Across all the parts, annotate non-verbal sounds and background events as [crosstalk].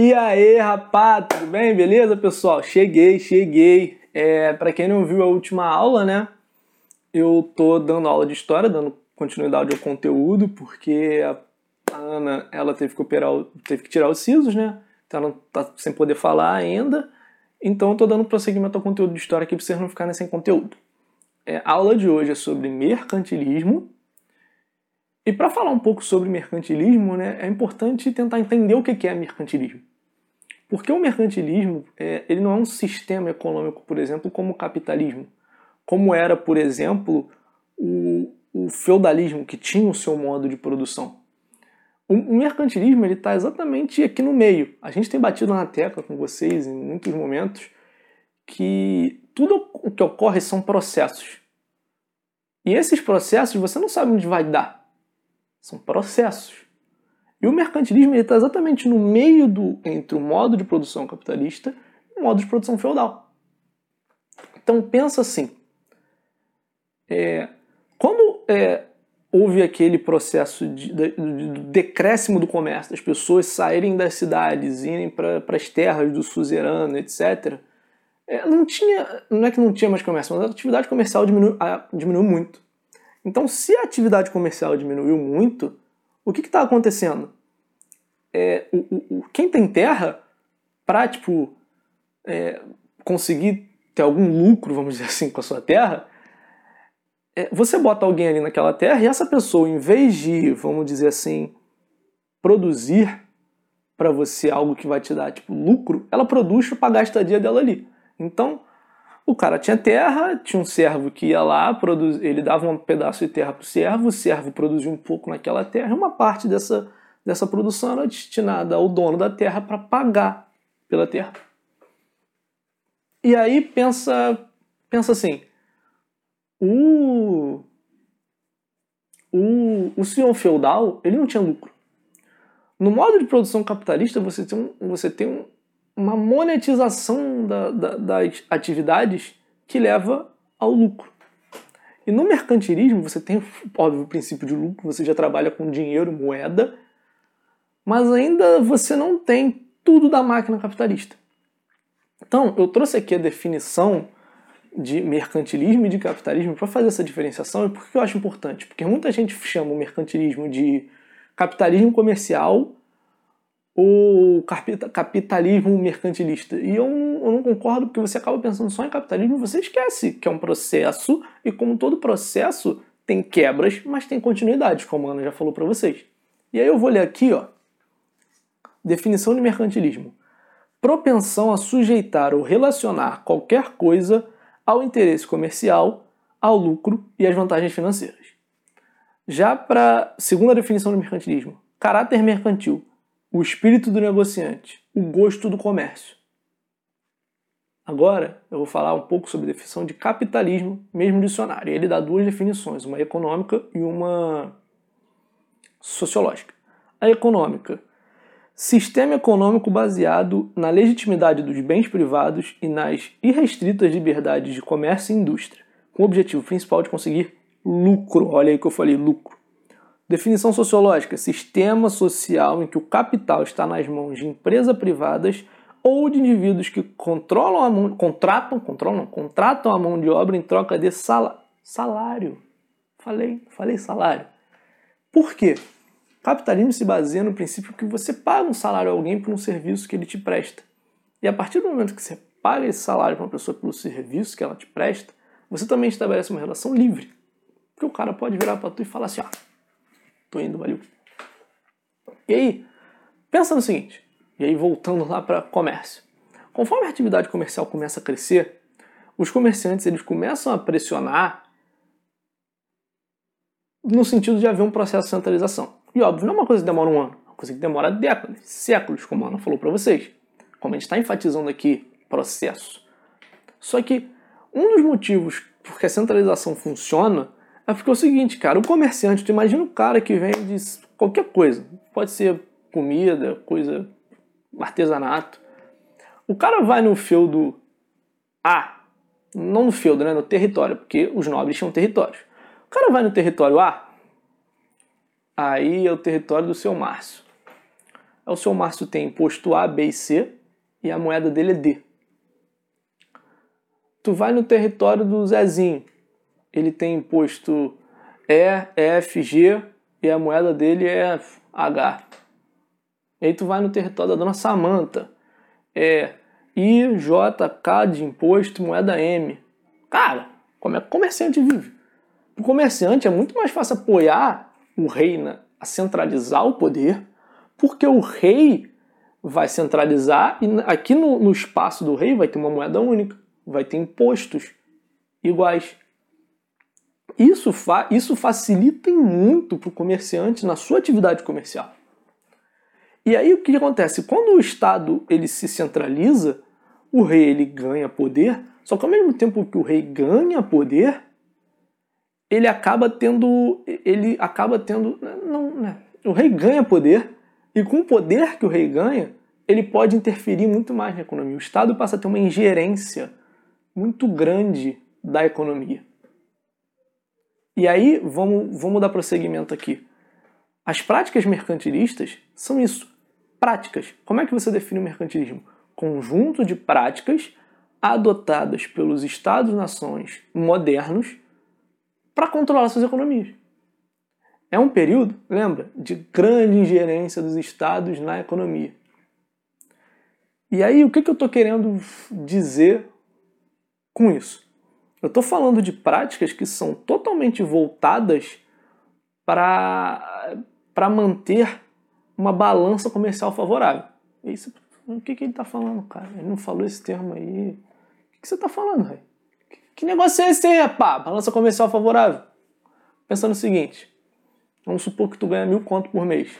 E aí, rapaz, tudo bem? Beleza, pessoal? Cheguei, cheguei. É, para quem não viu a última aula, né? Eu tô dando aula de história, dando continuidade ao conteúdo, porque a Ana, ela teve que operar, teve que tirar os sisos, né? Então ela tá sem poder falar ainda. Então eu tô dando prosseguimento ao conteúdo de história aqui para vocês não ficarem sem conteúdo. É, a aula de hoje é sobre mercantilismo. E para falar um pouco sobre mercantilismo, né, é importante tentar entender o que é mercantilismo. Porque o mercantilismo é, ele não é um sistema econômico, por exemplo, como o capitalismo, como era, por exemplo, o, o feudalismo, que tinha o seu modo de produção. O, o mercantilismo ele está exatamente aqui no meio. A gente tem batido na tecla com vocês em muitos momentos que tudo o que ocorre são processos. E esses processos você não sabe onde vai dar. São processos. E o mercantilismo está exatamente no meio do entre o modo de produção capitalista e o modo de produção feudal. Então pensa assim: é, quando é, houve aquele processo de, de, de, decréscimo do comércio, das pessoas saírem das cidades, irem para as terras do suzerano, etc., é, não tinha, não é que não tinha mais comércio, mas a atividade comercial diminuiu, a, diminuiu muito. Então, se a atividade comercial diminuiu muito, o que está acontecendo? É, o, o, quem tem terra, para tipo, é, conseguir ter algum lucro, vamos dizer [laughs] assim, com a sua terra, é, você bota alguém ali naquela terra e essa pessoa, em vez de, vamos dizer assim, produzir para você algo que vai te dar tipo lucro, ela produz para pagar a estadia dela ali. Então, o cara tinha terra, tinha um servo que ia lá, produz, ele dava um pedaço de terra para o servo, o servo produzia um pouco naquela terra, uma parte dessa, dessa produção era destinada ao dono da terra para pagar pela terra. E aí pensa, pensa assim, o, o, o senhor feudal ele não tinha lucro. No modo de produção capitalista você tem, um, você tem um, uma monetização da, da, das atividades que leva ao lucro. E no mercantilismo você tem, óbvio, o princípio de lucro, você já trabalha com dinheiro, moeda, mas ainda você não tem tudo da máquina capitalista. Então, eu trouxe aqui a definição de mercantilismo e de capitalismo para fazer essa diferenciação e por que eu acho importante? Porque muita gente chama o mercantilismo de capitalismo comercial o capitalismo mercantilista. E eu, eu, não concordo porque você acaba pensando só em capitalismo e você esquece que é um processo e como todo processo tem quebras, mas tem continuidade, como a Ana já falou para vocês. E aí eu vou ler aqui, ó, definição de mercantilismo. Propensão a sujeitar ou relacionar qualquer coisa ao interesse comercial, ao lucro e às vantagens financeiras. Já para segunda definição de mercantilismo, caráter mercantil, o espírito do negociante, o gosto do comércio. Agora eu vou falar um pouco sobre a definição de capitalismo, mesmo dicionário. Ele dá duas definições, uma econômica e uma sociológica. A econômica, sistema econômico baseado na legitimidade dos bens privados e nas irrestritas liberdades de comércio e indústria, com o objetivo principal de conseguir lucro. Olha aí que eu falei lucro. Definição sociológica: sistema social em que o capital está nas mãos de empresas privadas ou de indivíduos que controlam a mão, contratam, controlam, contratam a mão de obra em troca de sal, salário. Falei, falei salário. Por quê? Capitalismo se baseia no princípio que você paga um salário a alguém por um serviço que ele te presta. E a partir do momento que você paga esse salário para uma pessoa pelo serviço que ela te presta, você também estabelece uma relação livre. Porque o cara pode virar para tu e falar assim, ó, Tô indo, valeu. E aí, pensa no seguinte, e aí voltando lá para comércio. Conforme a atividade comercial começa a crescer, os comerciantes eles começam a pressionar no sentido de haver um processo de centralização. E óbvio, não é uma coisa que demora um ano, é uma coisa que demora décadas, séculos, como a Ana falou para vocês. Como a gente está enfatizando aqui, processo. Só que um dos motivos porque a centralização funciona é porque é o seguinte, cara, o comerciante, tu imagina o cara que vende qualquer coisa, pode ser comida, coisa, artesanato. O cara vai no feudo A, não no feudo, né, no território, porque os nobres tinham territórios. O cara vai no território A, aí é o território do seu Márcio. O seu Márcio tem imposto A, B e C e a moeda dele é D. Tu vai no território do Zezinho, ele tem imposto E, F, G e a moeda dele é H. E aí tu vai no território da dona Samanta, é I, J, K de imposto, moeda M. Cara, como é que o comerciante vive? O comerciante é muito mais fácil apoiar o rei a centralizar o poder, porque o rei vai centralizar e aqui no, no espaço do rei vai ter uma moeda única, vai ter impostos iguais. Isso, fa isso facilita muito para o comerciante na sua atividade comercial. E aí o que acontece? Quando o Estado ele se centraliza, o rei ele ganha poder, só que ao mesmo tempo que o rei ganha poder, ele acaba tendo, ele acaba tendo, não, né? o rei ganha poder e com o poder que o rei ganha, ele pode interferir muito mais na economia. O Estado passa a ter uma ingerência muito grande da economia. E aí, vamos, vamos dar prosseguimento aqui. As práticas mercantilistas são isso, práticas. Como é que você define o mercantilismo? Conjunto de práticas adotadas pelos Estados-nações modernos para controlar suas economias. É um período, lembra, de grande ingerência dos estados na economia. E aí, o que, que eu estou querendo dizer com isso? Eu estou falando de práticas que são totalmente voltadas para, manter uma balança comercial favorável. Isso, o que, que ele está falando, cara? Ele não falou esse termo aí. O que, que você está falando, velho? Que negócio é esse aí, rapaz? Balança comercial favorável. Pensa no seguinte. Vamos supor que tu ganha mil conto por mês.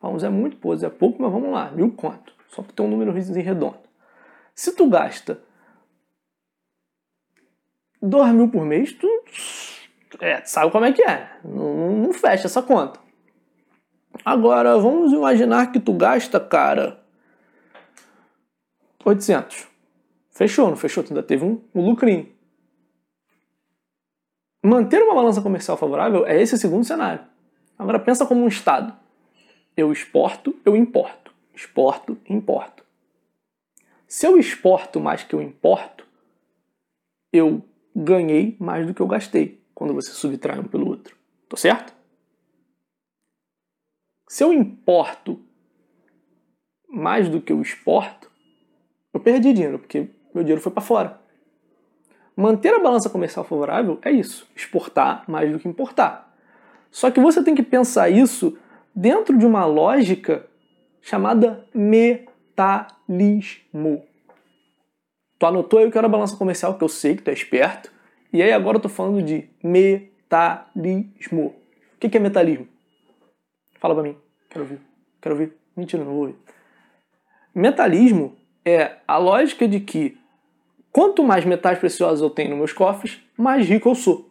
Vamos, é muito, pô, é pouco, mas vamos lá, mil conto. Só para ter um número redondo. Se tu gasta dois mil por mês, tu é, sabe como é que é. Não, não fecha essa conta. Agora, vamos imaginar que tu gasta, cara, 800. Fechou, não fechou? Tu ainda teve um, um lucrinho. Manter uma balança comercial favorável é esse segundo cenário. Agora pensa como um Estado. Eu exporto, eu importo. Exporto, importo. Se eu exporto mais que eu importo, eu ganhei mais do que eu gastei quando você subtrai um pelo outro. Tô certo? Se eu importo mais do que eu exporto, eu perdi dinheiro, porque meu dinheiro foi para fora. Manter a balança comercial favorável é isso, exportar mais do que importar. Só que você tem que pensar isso dentro de uma lógica chamada metalismo. Tu anotou aí o que era balança comercial, que eu sei que tu é esperto. E aí agora eu tô falando de metalismo. O que é metalismo? Fala pra mim. Quero ouvir. Quero ouvir. Mentira, não vou ouvir. Metalismo é a lógica de que quanto mais metais preciosos eu tenho nos meus cofres, mais rico eu sou.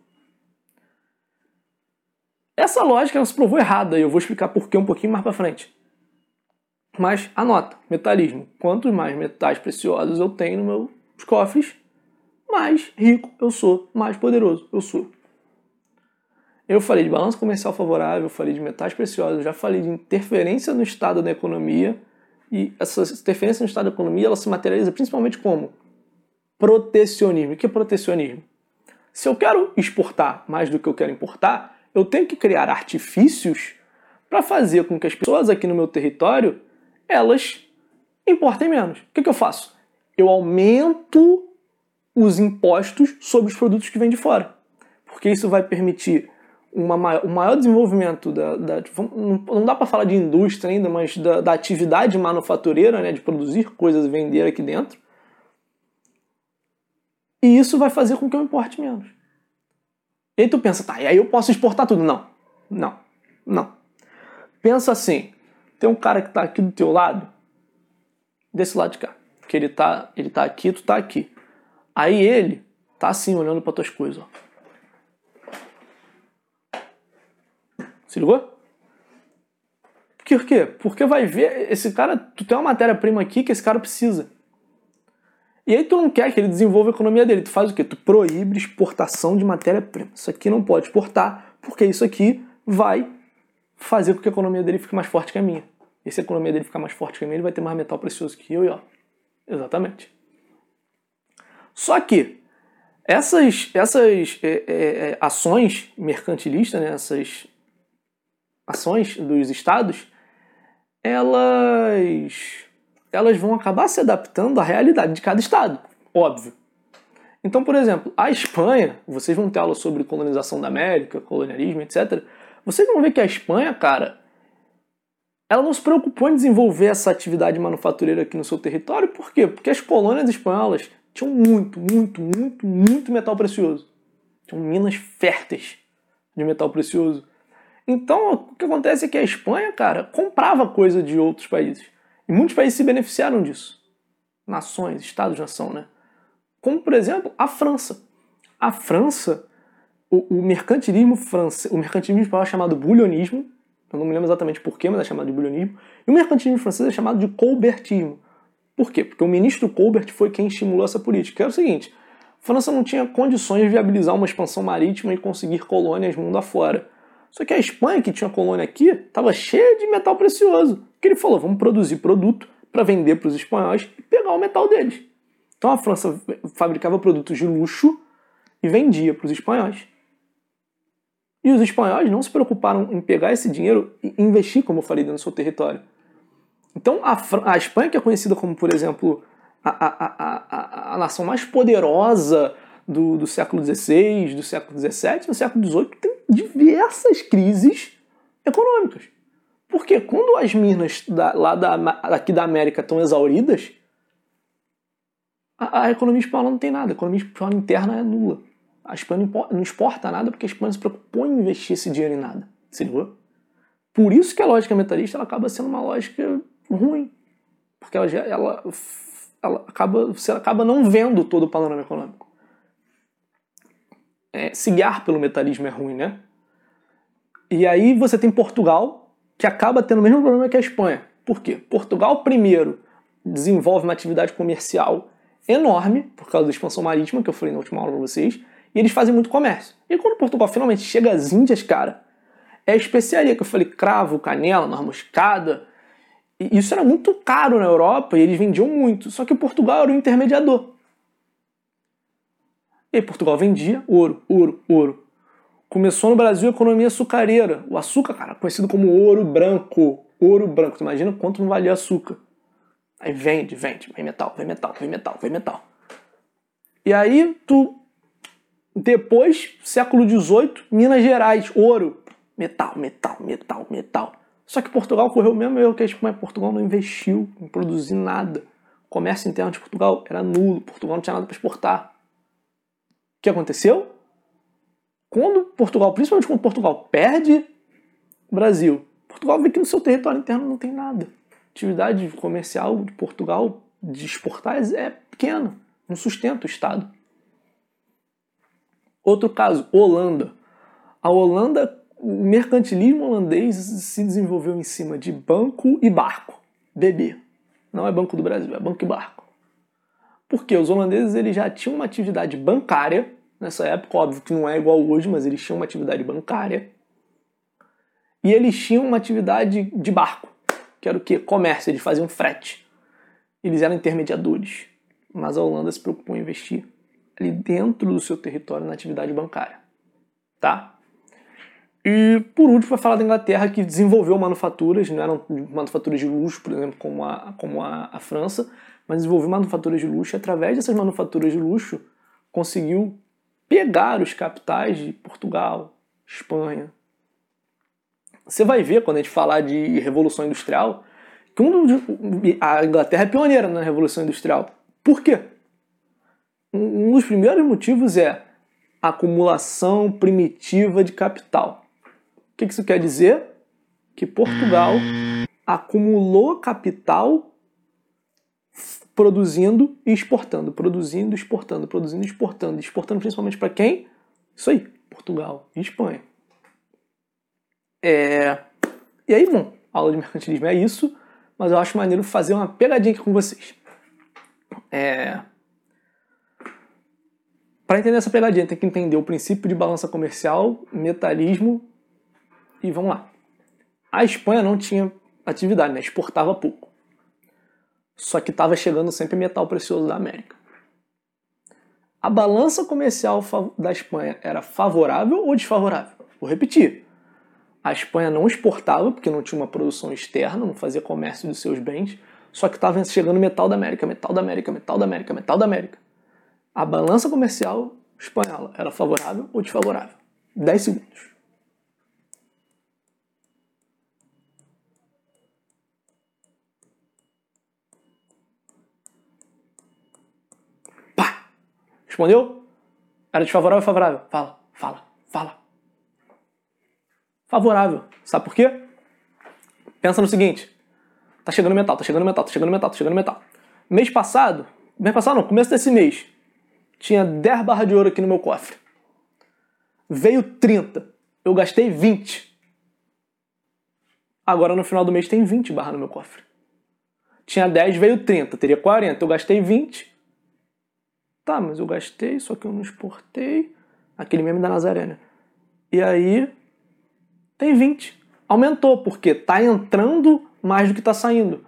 Essa lógica se provou errada e eu vou explicar por que um pouquinho mais para frente. Mas anota, metalismo. Quanto mais metais preciosos eu tenho nos meus cofres, mais rico eu sou, mais poderoso eu sou. Eu falei de balanço comercial favorável, falei de metais preciosos, já falei de interferência no estado da economia e essa interferência no estado da economia ela se materializa principalmente como? Protecionismo. O que é protecionismo? Se eu quero exportar mais do que eu quero importar, eu tenho que criar artifícios para fazer com que as pessoas aqui no meu território elas importem menos. O que, que eu faço? Eu aumento os impostos sobre os produtos que vêm de fora, porque isso vai permitir uma maior, maior desenvolvimento da, da não, dá para falar de indústria ainda, mas da, da, atividade manufatureira, né, de produzir coisas e vender aqui dentro. E isso vai fazer com que eu importe menos. E aí tu pensa, tá, e aí eu posso exportar tudo? Não, não, não. Pensa assim, tem um cara que está aqui do teu lado, desse lado de cá, que ele tá, ele tá aqui, tu tá aqui. Aí ele tá assim olhando para tuas coisas, ó. Se ligou? Por quê? Porque vai ver, esse cara, tu tem uma matéria-prima aqui que esse cara precisa. E aí tu não quer que ele desenvolva a economia dele. Tu faz o quê? Tu proíbe exportação de matéria-prima. Isso aqui não pode exportar, porque isso aqui vai fazer com que a economia dele fique mais forte que a minha. E se a economia dele ficar mais forte que a minha, ele vai ter mais metal precioso que eu e ó. Exatamente. Só que essas, essas é, é, é, ações mercantilistas, né, essas ações dos estados, elas, elas vão acabar se adaptando à realidade de cada estado, óbvio. Então, por exemplo, a Espanha, vocês vão ter aula sobre colonização da América, colonialismo, etc. Vocês vão ver que a Espanha, cara, ela não se preocupou em desenvolver essa atividade manufatureira aqui no seu território. Por quê? Porque as colônias espanholas tinham muito, muito, muito, muito metal precioso. Tinham minas férteis de metal precioso. Então, o que acontece é que a Espanha, cara, comprava coisa de outros países. E muitos países se beneficiaram disso. Nações, estados-nação, né? Como, por exemplo, a França. A França, o, o mercantilismo francês, o mercantilismo espanhol é chamado bulionismo, eu não me lembro exatamente porquê, mas é chamado de bulionismo, e o mercantilismo francês é chamado de colbertismo. Por quê? Porque o ministro Colbert foi quem estimulou essa política. É o seguinte, a França não tinha condições de viabilizar uma expansão marítima e conseguir colônias mundo afora. Só que a Espanha, que tinha colônia aqui, estava cheia de metal precioso. Que ele falou, vamos produzir produto para vender para os espanhóis e pegar o metal deles. Então a França fabricava produtos de luxo e vendia para os espanhóis. E os espanhóis não se preocuparam em pegar esse dinheiro e investir, como eu falei, dentro do seu território. Então a, a Espanha, que é conhecida como, por exemplo, a, a, a, a nação mais poderosa do, do século XVI, do século XVII, no século XVIII, diversas crises econômicas. Porque quando as minas da, lá da, aqui da América estão exauridas, a, a economia espanhola não tem nada, a economia espanhola interna é nula. A Espanha não exporta nada porque a Espanha se preocupou em investir esse dinheiro em nada. Se ligou? Por isso que a lógica metalista ela acaba sendo uma lógica ruim. Porque ela, ela, ela, acaba, você acaba não vendo todo o panorama econômico. É, se guiar pelo metalismo é ruim, né? E aí você tem Portugal, que acaba tendo o mesmo problema que a Espanha. Por quê? Portugal, primeiro, desenvolve uma atividade comercial enorme, por causa da expansão marítima, que eu falei na última aula para vocês, e eles fazem muito comércio. E quando Portugal finalmente chega às Índias, cara, é especiaria que eu falei, cravo, canela, noz moscada. E isso era muito caro na Europa e eles vendiam muito. Só que Portugal era o intermediador. E Portugal vendia ouro, ouro, ouro. Começou no Brasil a economia açucareira. O açúcar, cara, conhecido como ouro branco. Ouro branco. Tu imagina quanto não valia açúcar. Aí vende, vende, vem metal, vem metal, vem metal, vem metal. E aí tu. Depois, século XVIII, Minas Gerais, ouro. Metal, metal, metal, metal. Só que Portugal correu o mesmo erro que a Espanha. Portugal não investiu em produzir nada. O comércio interno de Portugal era nulo. Portugal não tinha nada para exportar. Que aconteceu? Quando Portugal, principalmente quando Portugal perde Brasil, Portugal vê que no seu território interno não tem nada atividade comercial de Portugal de exportar é pequena, não sustenta o Estado. Outro caso, Holanda. A Holanda, o mercantilismo holandês se desenvolveu em cima de banco e barco. BB. Não é Banco do Brasil, é banco e barco. Porque os holandeses eles já tinham uma atividade bancária nessa época, óbvio que não é igual hoje, mas eles tinham uma atividade bancária. E eles tinham uma atividade de barco que era o que? Comércio, eles faziam frete. Eles eram intermediadores. Mas a Holanda se preocupou em investir ali dentro do seu território na atividade bancária. Tá? E por último, vai falar da Inglaterra, que desenvolveu manufaturas, não eram manufaturas de luxo, por exemplo, como a, como a, a França, mas desenvolveu manufaturas de luxo e através dessas manufaturas de luxo conseguiu pegar os capitais de Portugal, Espanha, você vai ver quando a gente falar de Revolução Industrial que a Inglaterra é pioneira na Revolução Industrial. Por quê? Um dos primeiros motivos é a acumulação primitiva de capital. O que isso quer dizer? Que Portugal acumulou capital produzindo e exportando, produzindo, exportando, produzindo, exportando, exportando principalmente para quem? Isso aí, Portugal e Espanha. É... E aí, bom, aula de mercantilismo é isso, mas eu acho maneiro fazer uma pegadinha aqui com vocês. É... Para entender essa pegadinha, tem que entender o princípio de balança comercial, metalismo e vamos lá. A Espanha não tinha atividade, né? exportava pouco. Só que estava chegando sempre metal precioso da América. A balança comercial da Espanha era favorável ou desfavorável? Vou repetir. A Espanha não exportava, porque não tinha uma produção externa, não fazia comércio dos seus bens, só que estava chegando metal da América, metal da América, metal da América, metal da América. A balança comercial espanhola era favorável ou desfavorável? 10 segundos. Respondeu? Era desfavorável ou favorável? Fala, fala, fala. Favorável. Sabe por quê? Pensa no seguinte: tá chegando metal, tá chegando metal, tá chegando metal, tá chegando metal. Mês passado, mês passado não, começo desse mês, tinha 10 barras de ouro aqui no meu cofre. Veio 30. Eu gastei 20. Agora no final do mês tem 20 barras no meu cofre. Tinha 10, veio 30. Teria 40. Eu gastei 20. Tá, mas eu gastei, só que eu não exportei. Aquele meme da Nazaré, né? E aí tem 20. Aumentou, porque tá entrando mais do que tá saindo.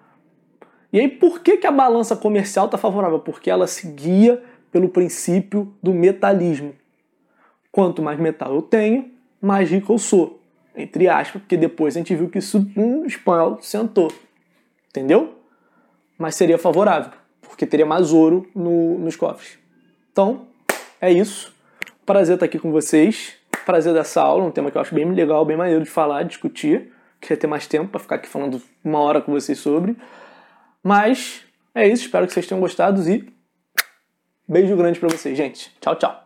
E aí, por que, que a balança comercial tá favorável? Porque ela seguia pelo princípio do metalismo. Quanto mais metal eu tenho, mais rico eu sou. Entre aspas, porque depois a gente viu que isso um espanhol sentou. Entendeu? Mas seria favorável, porque teria mais ouro no, nos cofres. Então, é isso. Prazer estar aqui com vocês. Prazer dessa aula, um tema que eu acho bem legal, bem maneiro de falar, discutir. Queria ter mais tempo para ficar aqui falando uma hora com vocês sobre. Mas é isso, espero que vocês tenham gostado e Beijo grande para vocês, gente. Tchau, tchau.